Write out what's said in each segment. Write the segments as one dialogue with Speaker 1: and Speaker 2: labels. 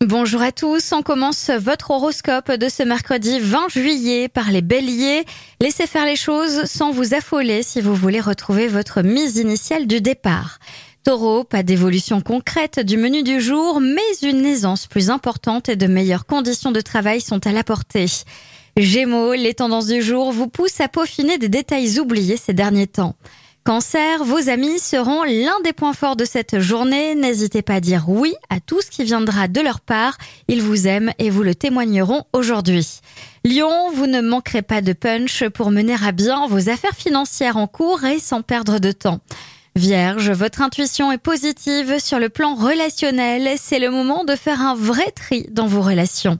Speaker 1: Bonjour à tous, on commence votre horoscope de ce mercredi 20 juillet par les béliers. Laissez faire les choses sans vous affoler si vous voulez retrouver votre mise initiale du départ. Taureau, pas d'évolution concrète du menu du jour, mais une aisance plus importante et de meilleures conditions de travail sont à la portée. Gémeaux, les tendances du jour vous poussent à peaufiner des détails oubliés ces derniers temps. Cancer, vos amis seront l'un des points forts de cette journée. N'hésitez pas à dire oui à tout ce qui viendra de leur part. Ils vous aiment et vous le témoigneront aujourd'hui. Lion, vous ne manquerez pas de punch pour mener à bien vos affaires financières en cours et sans perdre de temps. Vierge, votre intuition est positive sur le plan relationnel. C'est le moment de faire un vrai tri dans vos relations.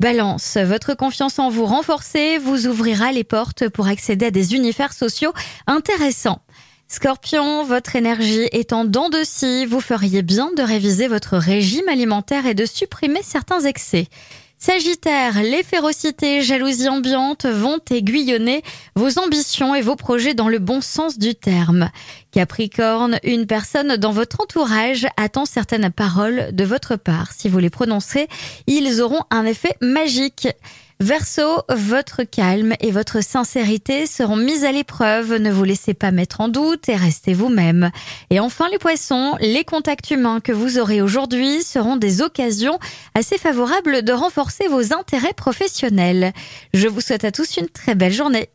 Speaker 1: Balance, votre confiance en vous renforcée vous ouvrira les portes pour accéder à des univers sociaux intéressants. Scorpion, votre énergie en dents de scie, vous feriez bien de réviser votre régime alimentaire et de supprimer certains excès. Sagittaire, les férocités, jalousie ambiante vont aiguillonner vos ambitions et vos projets dans le bon sens du terme. Capricorne, une personne dans votre entourage attend certaines paroles de votre part. Si vous les prononcez, ils auront un effet magique. Verseau, votre calme et votre sincérité seront mises à l'épreuve. Ne vous laissez pas mettre en doute et restez vous-même. Et enfin, les poissons, les contacts humains que vous aurez aujourd'hui seront des occasions assez favorables de renforcer vos intérêts professionnels. Je vous souhaite à tous une très belle journée.